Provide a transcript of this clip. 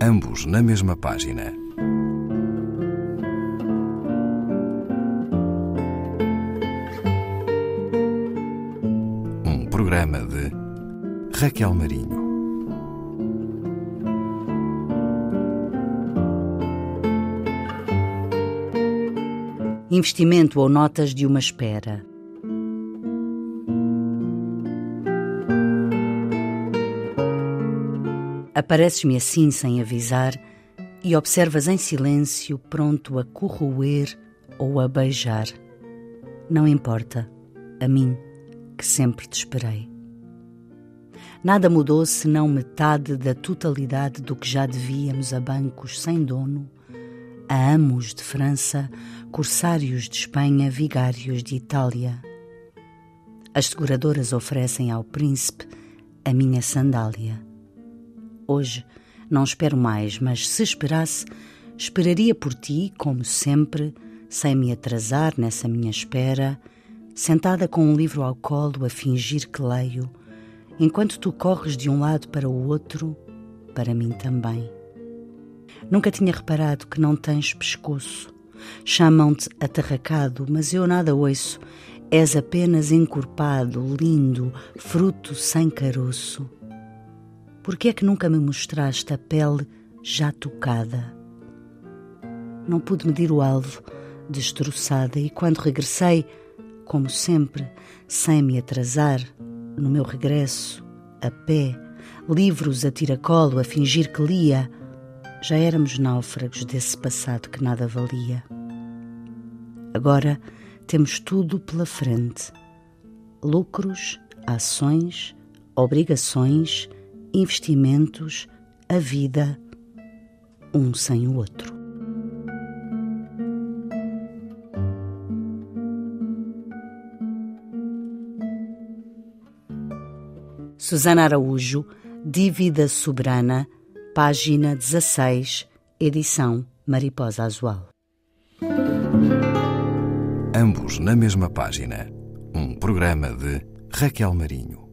ambos na mesma página. Um programa de Raquel Marinho. Investimento ou notas de uma espera. Apareces-me assim sem avisar e observas em silêncio, pronto a corroer ou a beijar. Não importa, a mim, que sempre te esperei. Nada mudou senão metade da totalidade do que já devíamos a bancos sem dono, a amos de França, corsários de Espanha, vigários de Itália. As seguradoras oferecem ao príncipe a minha sandália Hoje não espero mais, mas se esperasse, esperaria por ti, como sempre, sem me atrasar nessa minha espera, sentada com um livro ao colo a fingir que leio, enquanto tu corres de um lado para o outro, para mim também. Nunca tinha reparado que não tens pescoço. Chamam-te atarracado, mas eu nada ouço. És apenas encorpado, lindo, fruto sem caroço. Por que é que nunca me mostraste a pele já tocada? Não pude medir o alvo, destroçada, e quando regressei, como sempre, sem me atrasar, no meu regresso, a pé, livros a tiracolo, a fingir que lia, já éramos náufragos desse passado que nada valia. Agora temos tudo pela frente: lucros, ações, obrigações investimentos, a vida, um sem o outro. Susana Araújo, Dívida Soberana, página 16, edição Mariposa Azual. Ambos na mesma página. Um programa de Raquel Marinho.